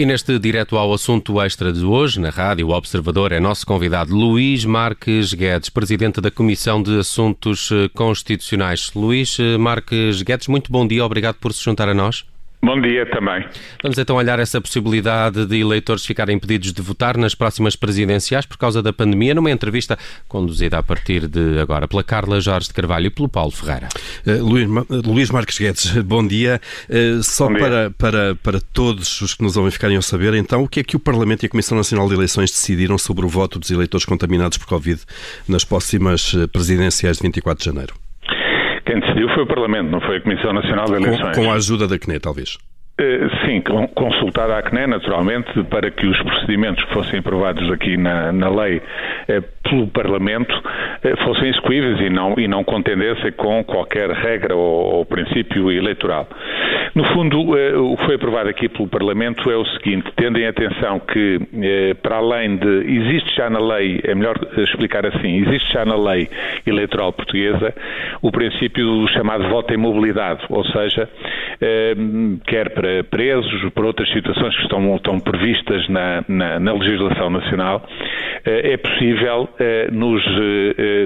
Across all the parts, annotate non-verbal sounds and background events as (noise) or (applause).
E neste direto ao assunto extra de hoje, na Rádio Observador, é nosso convidado Luís Marques Guedes, Presidente da Comissão de Assuntos eh, Constitucionais. Luís eh, Marques Guedes, muito bom dia, obrigado por se juntar a nós. Bom dia também. Vamos então olhar essa possibilidade de eleitores ficarem impedidos de votar nas próximas presidenciais por causa da pandemia, numa entrevista conduzida a partir de agora pela Carla Jorge de Carvalho e pelo Paulo Ferreira. Uh, Luís, Luís Marques Guedes, (laughs) bom dia. Uh, só bom dia. Para, para, para todos os que nos ouvem ficarem a saber, então, o que é que o Parlamento e a Comissão Nacional de Eleições decidiram sobre o voto dos eleitores contaminados por Covid nas próximas presidenciais de 24 de janeiro? Quem decidiu foi o Parlamento, não foi a Comissão Nacional de Eleições. Com, com a ajuda da CNE, talvez. Eh, sim, consultar a ACNE, naturalmente, para que os procedimentos que fossem aprovados aqui na, na lei eh, pelo Parlamento eh, fossem execuíveis e não, e não contendessem com qualquer regra ou, ou princípio eleitoral. No fundo, o que foi aprovado aqui pelo Parlamento é o seguinte, tendo em atenção que, para além de, existe já na lei, é melhor explicar assim, existe já na lei eleitoral portuguesa o princípio do chamado voto em mobilidade, ou seja, quer para presos, por outras situações que estão, estão previstas na, na, na legislação nacional, eh, é possível, eh, nos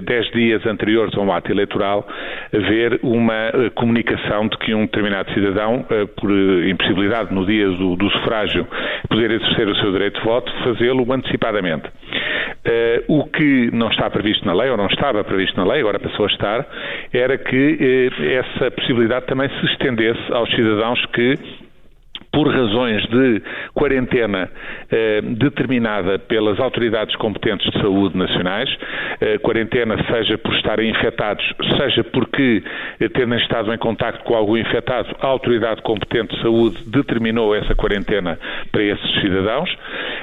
10 eh, dias anteriores a um ato eleitoral, haver uma comunicação de que um determinado cidadão, por impossibilidade no dia do, do sufrágio, poder exercer o seu direito de voto, fazê-lo antecipadamente. O que não está previsto na lei, ou não estava previsto na lei, agora passou a estar, era que essa possibilidade também se estendesse aos cidadãos que por razões de quarentena eh, determinada pelas autoridades competentes de saúde nacionais, eh, quarentena seja por estarem infectados, seja porque, eh, tendo estado em contacto com algum infectado, a autoridade competente de saúde determinou essa quarentena para esses cidadãos.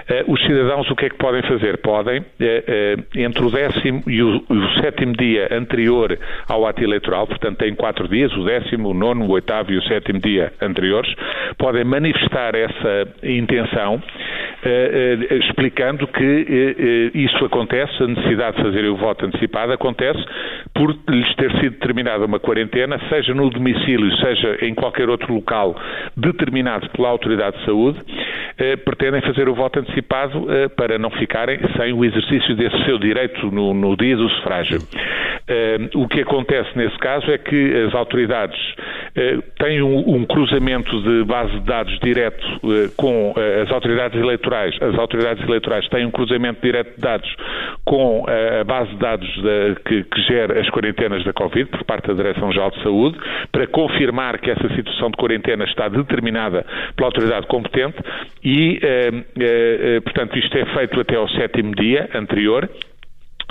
Eh, os cidadãos o que é que podem fazer? Podem, eh, eh, entre o décimo e o, o sétimo dia anterior ao ato eleitoral, portanto têm quatro dias, o décimo, o nono, o oitavo e o sétimo dia anteriores, podem manifestar essa intenção eh, eh, explicando que eh, isso acontece, a necessidade de fazer o voto antecipado acontece por lhes ter sido determinada uma quarentena, seja no domicílio, seja em qualquer outro local determinado pela Autoridade de Saúde, pretendem fazer o voto antecipado para não ficarem sem o exercício desse seu direito no, no dia do sufrágio. O que acontece nesse caso é que as autoridades têm um, um cruzamento de base de dados direto com as autoridades eleitorais. As autoridades eleitorais têm um cruzamento direto de dados com a base de dados que, que gera as quarentenas da Covid, por parte da Direção-Geral de Saúde, para confirmar que essa situação de quarentena está determinada pela autoridade competente e, eh, eh, portanto, isto é feito até ao sétimo dia anterior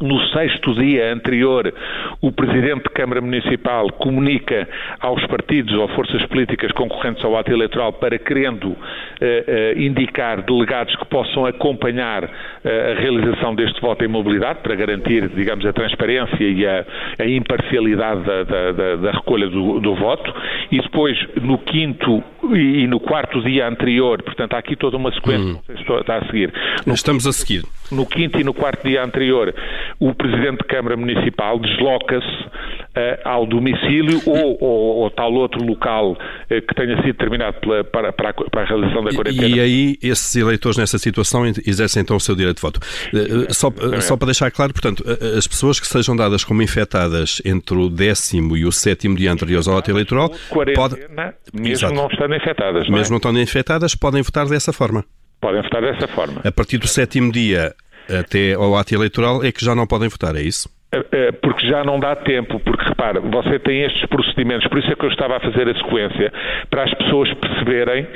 no sexto dia anterior, o Presidente de Câmara Municipal comunica aos partidos ou forças políticas concorrentes ao ato eleitoral para querendo eh, eh, indicar delegados que possam acompanhar eh, a realização deste voto em mobilidade para garantir, digamos, a transparência e a, a imparcialidade da, da, da, da recolha do, do, voto. E depois, no quinto e, no quarto dia anterior, portanto, há aqui toda uma sequência, hum. não sei se está a seguir. No, Estamos a seguir. No quinto e no quarto dia anterior, o Presidente de Câmara Municipal desloca-se uh, ao domicílio ou, ou, ou, tal outro local uh, que tenha sido determinado pela, para, para, a, para, a, realização da quarentena. E, e, aí, esses eleitores nessa situação exercem então o seu direito de voto. Uh, só, só para deixar claro, portanto, as pessoas que sejam dadas como infectadas entre o décimo e o sétimo dia anteriores ao ato eleitoral, pode... mesmo Exato. não estando infectadas. Não é? mesmo não estando infectadas, podem votar dessa forma. Podem votar dessa forma. A partir do sétimo dia até ao ato eleitoral é que já não podem votar, é isso? É, é, porque já não dá tempo, porque repara, você tem estes procedimentos, por isso é que eu estava a fazer a sequência, para as pessoas perceberem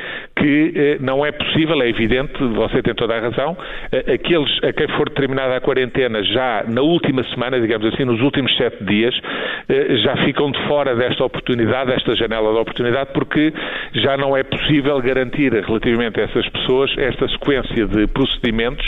que eh, não é possível, é evidente, você tem toda a razão, eh, aqueles a quem for determinada a quarentena já na última semana, digamos assim, nos últimos sete dias, eh, já ficam de fora desta oportunidade, desta janela de oportunidade, porque já não é possível garantir relativamente a essas pessoas esta sequência de procedimentos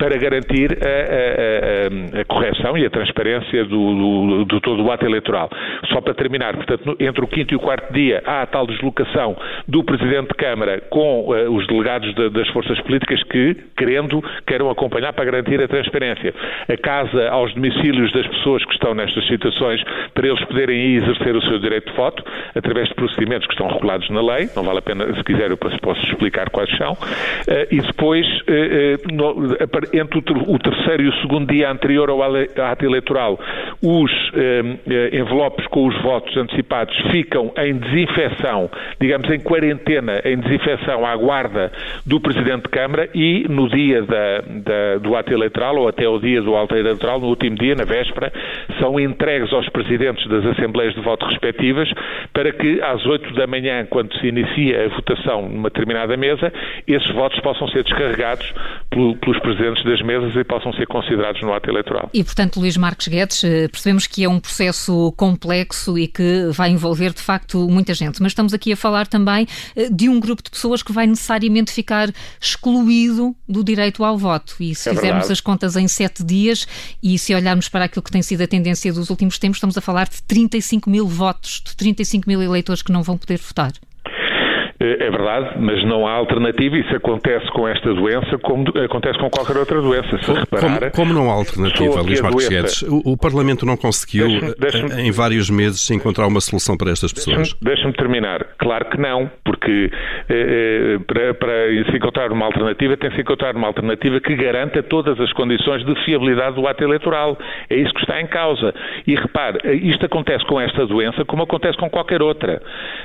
para garantir a, a, a, a correção e a transparência do, do, do, todo o ato eleitoral. Só para terminar, portanto, entre o quinto e o quarto dia há a tal deslocação do Presidente de Câmara com uh, os delegados de, das forças políticas que, querendo, queiram acompanhar para garantir a transparência. A casa aos domicílios das pessoas que estão nestas situações, para eles poderem exercer o seu direito de voto, através de procedimentos que estão regulados na lei, não vale a pena, se quiser, eu posso explicar quais são, uh, e depois, uh, no, entre o terceiro e o segundo dia anterior ao ato eleitoral, os envelopes com os votos antecipados ficam em desinfecção, digamos em quarentena, em desinfecção à guarda do Presidente de Câmara e no dia da, da, do ato eleitoral, ou até o dia do ato eleitoral, no último dia, na véspera, são entregues aos Presidentes das Assembleias de Voto respectivas para que às 8 da manhã, quando se inicia a votação numa determinada mesa, esses votos possam ser descarregados pelos Presidentes das mesas e possam ser considerados no ato eleitoral. E, portanto, Luís Marques Guedes, eh, percebemos que é um processo complexo e que vai envolver, de facto, muita gente. Mas estamos aqui a falar também eh, de um grupo de pessoas que vai necessariamente ficar excluído do direito ao voto. E se é fizermos verdade. as contas em sete dias e se olharmos para aquilo que tem sido a tendência dos últimos tempos, estamos a falar de 35 mil votos, de 35 mil eleitores que não vão poder votar. É verdade, mas não há alternativa. Isso acontece com esta doença como acontece com qualquer outra doença. Se reparar, como, como não há alternativa, Luís Marques Guedes? O, o, Parlamento não conseguiu, deixa -me, deixa em vários meses, encontrar uma solução para estas pessoas? Deixa-me deixa terminar. Claro que não, porque eh, para, para se encontrar uma alternativa, tem-se encontrar uma alternativa que garanta todas as condições de fiabilidade do ato eleitoral. É isso que está em causa. E repare, isto acontece com esta doença como acontece com qualquer outra.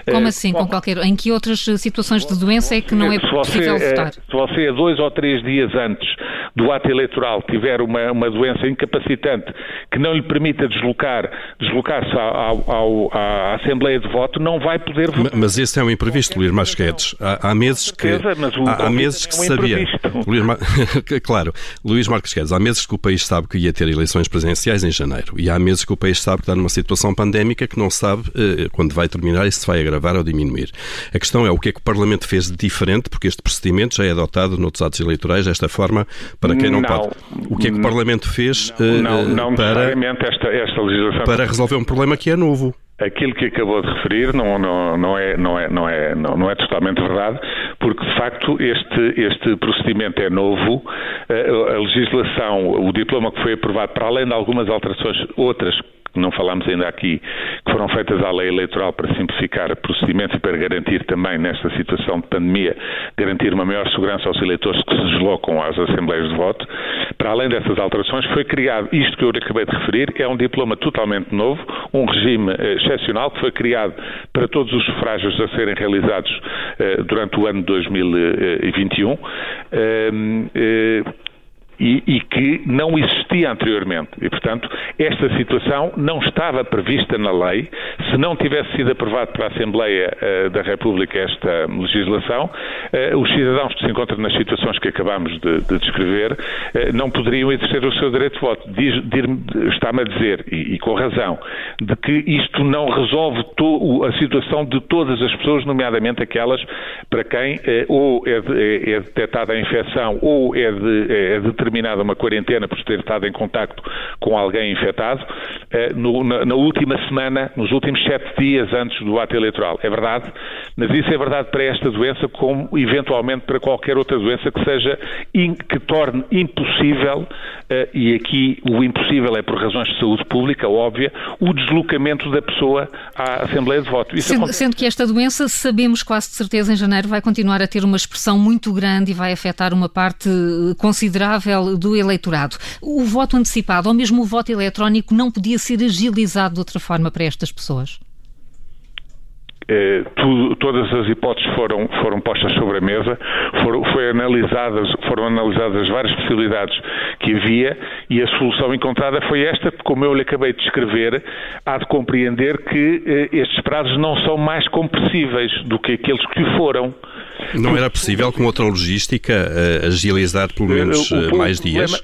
Como assim, com qualquer Em que outras situações de doença é que não é possível você, votar? Se você, dois ou três dias antes do ato eleitoral, tiver uma, uma doença incapacitante que não lhe permita deslocar, deslocar-se ao, ao, à Assembleia de Voto, não vai poder votar. Mas esse é um imprevisto, Luís Marques Há, há meses que, há, há meses que é um se sabia. Luís Mar... (laughs) claro, Luís Marques Guedes, há meses que o país sabe que ia ter eleições presenciais em janeiro e há meses que o país sabe que está numa situação pandémica que não sabe eh, quando vai terminar e se vai agravar ou diminuir. A questão é o que é que o Parlamento fez de diferente, porque este procedimento já é adotado noutros atos eleitorais desta forma, para quem não, não pode. O que é que o Parlamento fez não, não, uh, para, esta, esta legislação... para resolver um problema que é novo? Aquilo que acabou de referir não, não, não, é, não, é, não, é, não, não é totalmente verdade, porque de facto este, este procedimento é novo. Uh, a legislação, o diploma que foi aprovado, para além de algumas alterações outras não falámos ainda aqui, que foram feitas à lei eleitoral para simplificar procedimentos e para garantir também, nesta situação de pandemia, garantir uma maior segurança aos eleitores que se deslocam às assembleias de voto. Para além dessas alterações, foi criado, isto que eu acabei de referir, é um diploma totalmente novo, um regime eh, excepcional que foi criado para todos os sufrágios a serem realizados eh, durante o ano de 2021 e, e, que não existia anteriormente. E, portanto, esta situação não estava prevista na lei. Se não tivesse sido aprovado pela Assembleia uh, da República esta legislação, uh, os cidadãos que se encontram nas situações que acabamos de, de descrever uh, não poderiam exercer o seu direito de voto. Está-me a dizer, e, e, com razão, de que isto não resolve a situação de todas as pessoas, nomeadamente aquelas para quem ou é, de, é, é detectada a infecção ou é, de, é determinada determinada uma quarentena por ter estado em contacto com alguém infectado eh, no, na, na, última semana, nos últimos sete dias antes do ato eleitoral. É verdade, mas isso é verdade para esta doença como eventualmente para qualquer outra doença que seja in, que torne impossível, eh, e aqui o impossível é por razões de saúde pública, óbvia, o deslocamento da pessoa à Assembleia de Voto. Sendo, sendo que esta doença, sabemos quase de certeza, em janeiro vai continuar a ter uma expressão muito grande e vai afetar uma parte considerável do eleitorado. O voto antecipado ou mesmo o voto eletrónico não podia ser agilizado de outra forma para estas pessoas? Eh, tudo, todas as hipóteses foram, foram postas sobre a mesa, foram, foi analisadas, foram analisadas as várias possibilidades que havia e a solução encontrada foi esta, como eu lhe acabei de descrever, há de compreender que eh, estes prazos não são mais compressíveis do que aqueles que foram. Não era possível, com outra logística, uh, agilizar pelo menos uh, mais dias?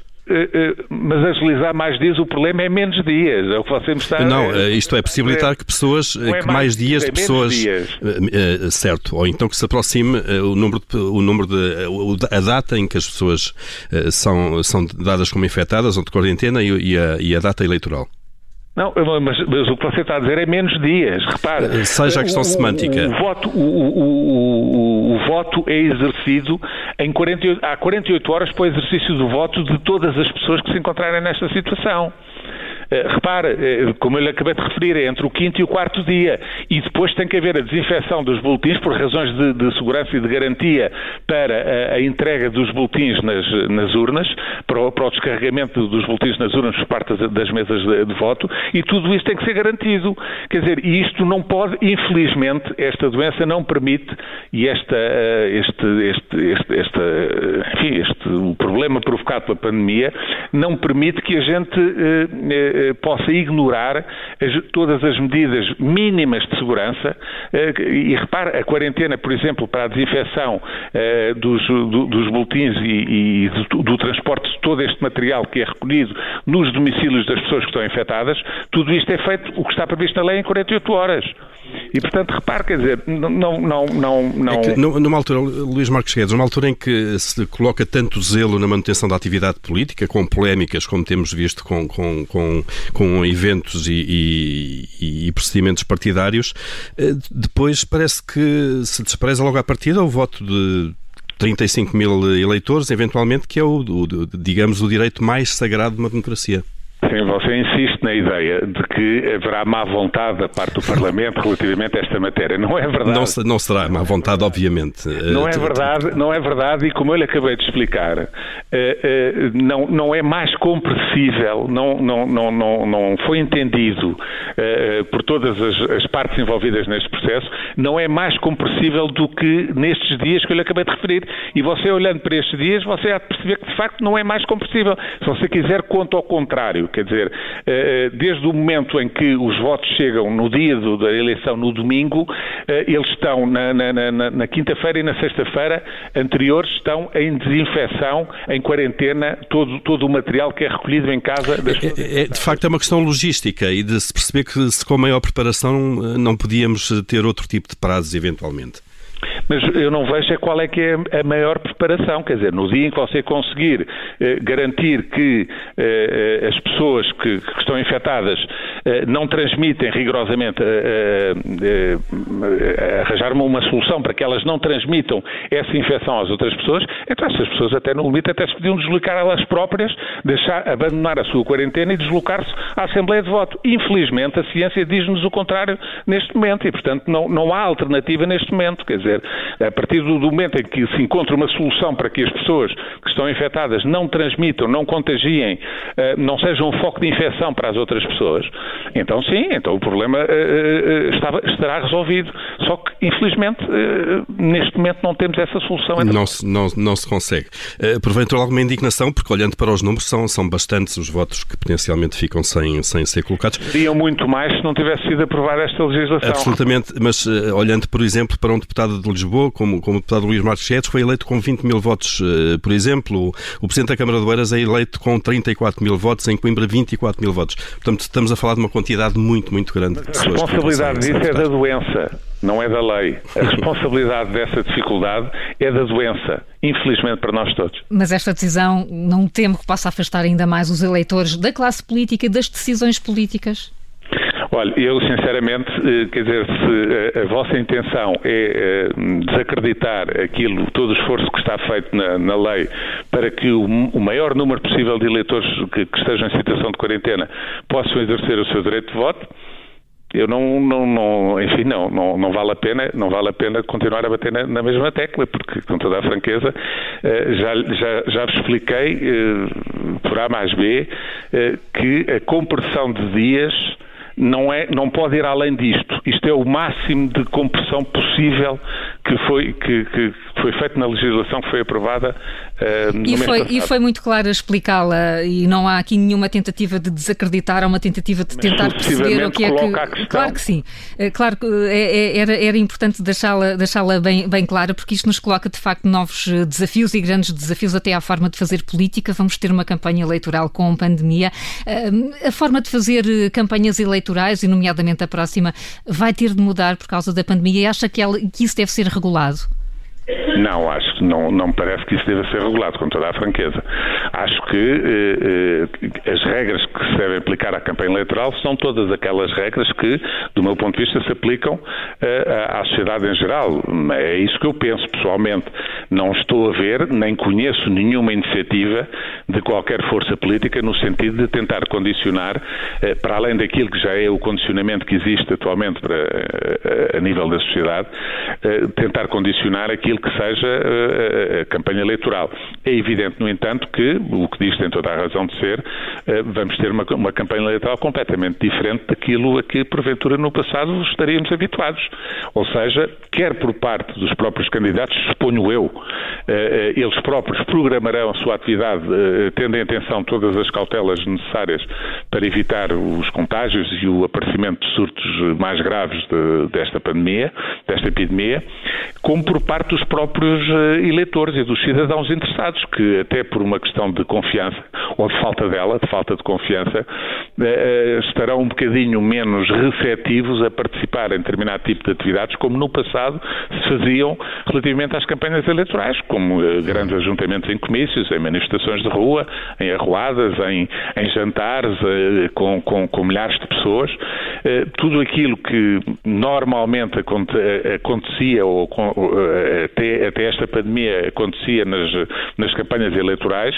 Mas agilizar mais dias, o problema é menos dias. É o que você me está Não, isto é possibilitar que pessoas, é que mais, dias de é pessoas. Dias. certo, ou então que se aproxime o número, de, o número de. a data em que as pessoas são, são dadas como infectadas ou de quarentena e, a, e a data eleitoral. Não, mas, mas, o que você está a dizer é menos dias. Repara. Seja a questão o, semântica. O, o voto, o, voto é exercido em 48, há 48 horas para o exercício do voto de todas as pessoas que se encontrarem nesta situação. Eh, repare, eh, como eu acabei de referir, é entre o quinto e o quarto dia. E depois tem que haver a desinfecção dos boletins por razões de, de segurança e de garantia para a, a entrega dos boletins nas, nas urnas, para o, para o, descarregamento dos boletins nas urnas por parte das, mesas de, de, voto, e tudo isso tem que ser garantido. Quer dizer, e isto não pode, infelizmente, esta doença não permite, e esta, eh, este, este, este, este, enfim, este, o problema provocado pela pandemia, não permite que a gente eh, possa ignorar as, todas as medidas mínimas de segurança eh, e repare, a quarentena, por exemplo, para a desinfecção eh, dos, do, dos boletins e, e do, transporte de todo este material que é recolhido nos domicílios das pessoas que estão infectadas, tudo isto é feito, o que está previsto na lei, em 48 horas. E, portanto, repare, quer dizer, não... não, não, não... É que, numa altura, Luís Marques Guedes, numa altura em que se coloca tanto zelo na manutenção da atividade política, com polémicas, como temos visto com, com, com, com eventos e, e, e, procedimentos partidários, eh, depois parece que se despreza logo à partida o voto de 35 mil eleitores, eventualmente, que é o, o digamos, o direito mais sagrado de uma democracia. Sim, você insiste na ideia de que haverá má vontade da parte do Parlamento relativamente a esta matéria. Não é verdade. Não, não será má vontade, obviamente. Não é eh, verdade, não é verdade, e como eu lhe acabei de explicar, eh, eh, não, não é mais compreensível, não, não, não, não, não foi entendido por todas as, as partes envolvidas neste processo, não é mais compreensível do que nestes dias que eu lhe acabei de referir. E você, olhando para estes dias, você há de perceber que de facto não é mais compreensível. Se você quiser, conta ao contrário Quer dizer, eh, desde o momento em que os votos chegam no dia do, da eleição, no domingo, eh, eles estão na, na, na, na quinta-feira e na sexta-feira anteriores, estão em desinfecção, em quarentena, todo, todo o material que é recolhido em casa. Das é, é, de facto, é uma questão logística e de se perceber que se com maior preparação eh, não podíamos ter outro tipo de prazos, eventualmente. Mas eu não vejo é qual é que é a maior preparação. Quer dizer, no dia em que você conseguir eh, garantir que eh, eh as pessoas que, que, estão infectadas eh, não transmitem rigorosamente, eh, eh, arranjar uma solução para que elas não transmitam essa infecção às outras pessoas, então essas pessoas até no limite até se podiam deslocar elas próprias, deixar, abandonar a sua quarentena e deslocar-se à Assembleia de Voto. Infelizmente, a ciência diz-nos o contrário neste momento e, portanto, não, não há alternativa neste momento. Quer dizer, a partir do momento em que se encontra uma solução para que as pessoas que estão infectadas não transmitam, não contagiem, eh, não sejam um foco de infecção para as outras pessoas, então sim, então o problema eh, estava, estará resolvido. Só que, infelizmente, neste momento não temos essa solução. Não se, não, não se consegue. Porventura alguma indignação, porque olhando para os números, são, são bastantes os votos que potencialmente ficam sem, sem ser colocados. Seriam muito mais se não tivesse sido aprovada esta legislação. Absolutamente, mas olhando, por exemplo, para um deputado de Lisboa, como, como o deputado Luís Marques Guedes, foi eleito com 20 mil votos, uh, por exemplo. O Presidente da Câmara de Oeiras é eleito com 34 mil votos, em Coimbra 24 mil votos. Portanto, estamos a falar de uma quantidade muito, muito grande de pessoas. A responsabilidade disso é da doença, não é da lei. A responsabilidade dessa dificuldade é da doença, infelizmente para nós todos. Mas esta decisão não temo que possa afastar ainda mais os eleitores da classe política e das decisões políticas? Olha, eu sinceramente, eh, quer dizer, se a, vossa intenção é eh, desacreditar aquilo, todo o esforço que está feito na, na lei para que o, o, maior número possível de eleitores que, que estejam em situação de quarentena possam exercer o seu direito de voto, eu não, não, não enfim, não, não, não, vale a pena, não vale a pena continuar a bater na, na mesma tecla, porque com toda a franqueza eh, já, já, já vos expliquei por A mais B que a compressão de dias não, é, não pode ir além disto. Isto é o máximo de compressão possível que foi, que, que foi feito na legislação que foi aprovada uh, no e foi, E foi muito claro explicá-la e não há aqui nenhuma tentativa de desacreditar, há uma tentativa de tentar perceber o que é que... Claro que sim. Eh, claro que eh, era, era importante deixá-la deixá bem, bem clara porque isto nos coloca de facto novos desafios e grandes desafios até à forma de fazer política. Vamos ter uma campanha eleitoral com pandemia. A forma de fazer campanhas eleitorais, e nomeadamente a próxima, vai ter de mudar por causa da pandemia e acha que, ela, que isso deve ser regulado? Não, acho que não, não parece que isso deva ser regulado, com toda a franqueza. Acho que eh, eh, as regras que se devem aplicar à campanha eleitoral são todas aquelas regras que, do meu ponto de vista, se aplicam eh, à sociedade em geral. É isso que eu penso, pessoalmente. Não estou a ver, nem conheço nenhuma iniciativa de qualquer força política no sentido de tentar condicionar, eh, para além daquilo que já é o condicionamento que existe atualmente para, eh, a nível da sociedade, eh, tentar condicionar aquilo que seja a campanha eleitoral. É evidente, no entanto, que o que diz tem toda a razão de ser, vamos ter uma, uma campanha eleitoral completamente diferente daquilo a que, porventura, no passado estaríamos habituados. Ou seja, quer por parte dos próprios candidatos, suponho eu, eles próprios programarão a sua atividade tendo em atenção todas as cautelas necessárias para evitar os contágios e o aparecimento de surtos mais graves de, desta pandemia, desta epidemia, como por parte dos próprios eh, eleitores e dos cidadãos interessados, que até por uma questão de confiança, ou de falta dela, de falta de confiança, eh, eh, estarão um bocadinho menos receptivos a participar em determinado tipo de atividades, como no passado se faziam relativamente às campanhas eleitorais, como grandes ajuntamentos em comícios, em manifestações de rua, em arruadas, em, em jantares com, com, com milhares de pessoas. Tudo aquilo que normalmente acontecia ou até, até esta pandemia acontecia nas, nas campanhas eleitorais,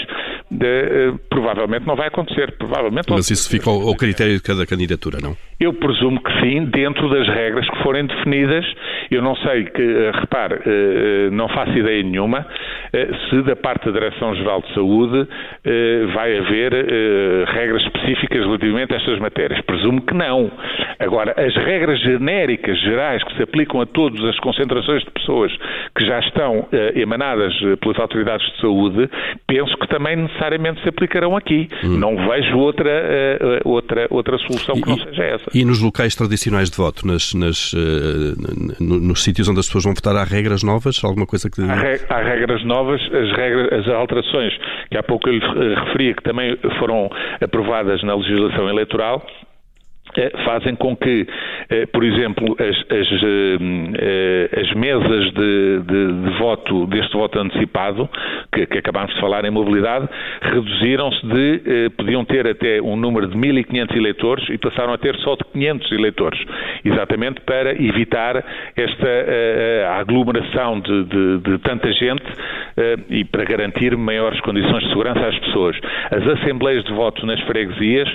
de, provavelmente não vai acontecer. Provavelmente Mas isso fica ao, ao critério de cada candidatura, não? Eu presumo que sim, dentro das regras que forem definidas. Eu não sei que, eh, repare, eh, eh, não faço ideia nenhuma se da parte da Direção-Geral de Saúde vai haver regras específicas relativamente a estas matérias. Presumo que não. Agora, as regras genéricas, gerais, que se aplicam a todas as concentrações de pessoas que já estão emanadas pelas autoridades de saúde, penso que também necessariamente se aplicarão aqui. Hum. Não vejo outra, outra, outra solução que não seja essa. E nos locais tradicionais de voto, nas, nas, nos sítios onde as pessoas vão votar, há regras novas? Alguma coisa que. Há, re há regras novas, as, regras, as alterações que há pouco eu lhe referia, que também foram aprovadas na legislação eleitoral, eh, fazem com que, eh, por exemplo, as, as, eh, as mesas de, de, de, voto, deste voto antecipado, que, que acabámos de falar em mobilidade, reduziram-se de, podiam ter até um número de 1.500 eleitores e passaram a ter só de 500 eleitores, exatamente para evitar esta aglomeração de, de, de tanta gente e para garantir maiores condições de segurança às pessoas. As assembleias de voto nas freguesias,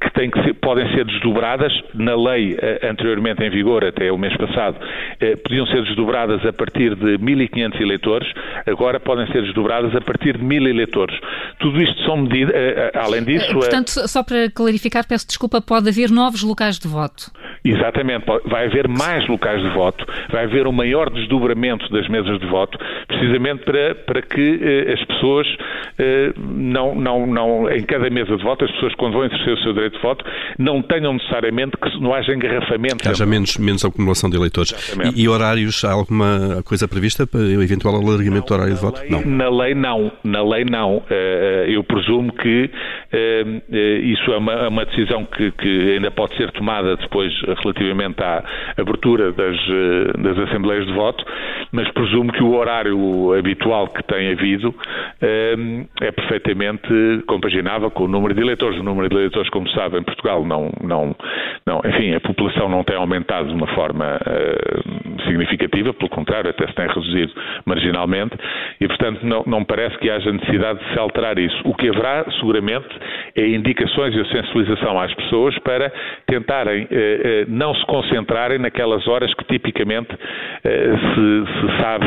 que, têm que ser, podem ser desdobradas, na lei eh, anteriormente em vigor, até o mês passado, eh, podiam ser desdobradas a partir de 1.500 eleitores, agora podem ser desdobradas a partir de 1.000 eleitores. Tudo isto são medidas, eh, além disso... Portanto, só para clarificar, peço desculpa, pode haver novos locais de voto? Exatamente, vai haver mais locais de voto, vai haver um maior desdobramento das mesas de voto, precisamente para, para que eh, as pessoas eh, não, não, não, em cada mesa de voto, as pessoas quando vão exercer o seu direito de voto, não tenham necessariamente que não haja engarrafamento. Que haja menos, menos acumulação de eleitores. E, e, horários, há alguma coisa prevista para o eventual alargamento não, do horário de voto? Lei, não. Na lei não, na lei não. Eh, eu presumo que isso é uma, é uma decisão que, que ainda pode ser tomada depois relativamente à abertura das, das assembleias de voto, mas presumo que o horário habitual que tem havido eh, é perfeitamente compaginável com o número de eleitores. O número de eleitores, como sabe, em Portugal não, não, não enfim, a população não tem aumentado de uma forma uh, significativa, pelo contrário, até se tem reduzido marginalmente, e portanto não, não parece que haja necessidade de se alterar isso. O que haverá, seguramente, é indicações e a sensibilização às pessoas para tentarem uh, uh, não se concentrarem naquelas horas que tipicamente eh, se, se, sabe,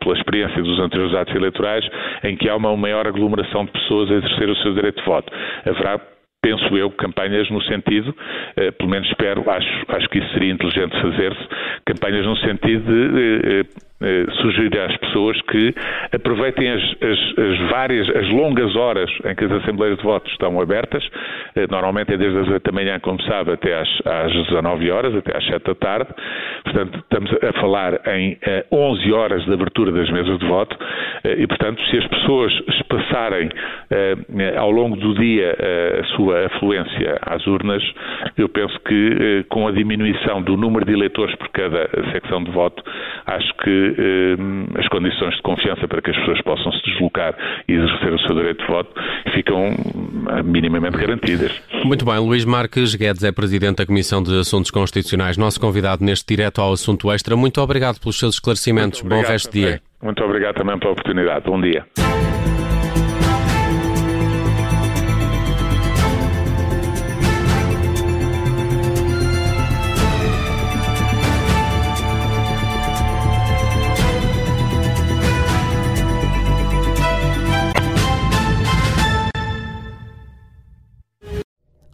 pela experiência dos anteriores atos eleitorais, em que há uma maior aglomeração de pessoas a exercer o seu direito de voto. Haverá penso eu, campanhas no sentido, eh, pelo menos espero, acho, acho que isso seria inteligente fazer-se, campanhas no sentido de eh, eh, sugerir às pessoas que aproveitem as, as, as, várias, as longas horas em que as assembleias de votos estão abertas, eh, normalmente é desde as 8 da manhã, como sabe, até às, às 19 horas, até às 7 da tarde, portanto estamos a falar em 11 eh, horas de abertura das mesas de voto. E, portanto, se as pessoas espaçarem ao longo do dia a sua afluência às urnas, eu penso que com a diminuição do número de eleitores por cada secção de voto, acho que eh, as condições de confiança para que as pessoas possam se deslocar e exercer o seu direito de voto ficam eh, minimamente garantidas. Muito bem, Luís Marques Guedes é Presidente da Comissão de Assuntos Constitucionais, nosso convidado neste direto ao assunto extra. Muito obrigado pelos seus esclarecimentos. Bom resto de dia. Muito obrigado também pela oportunidade. Bom dia.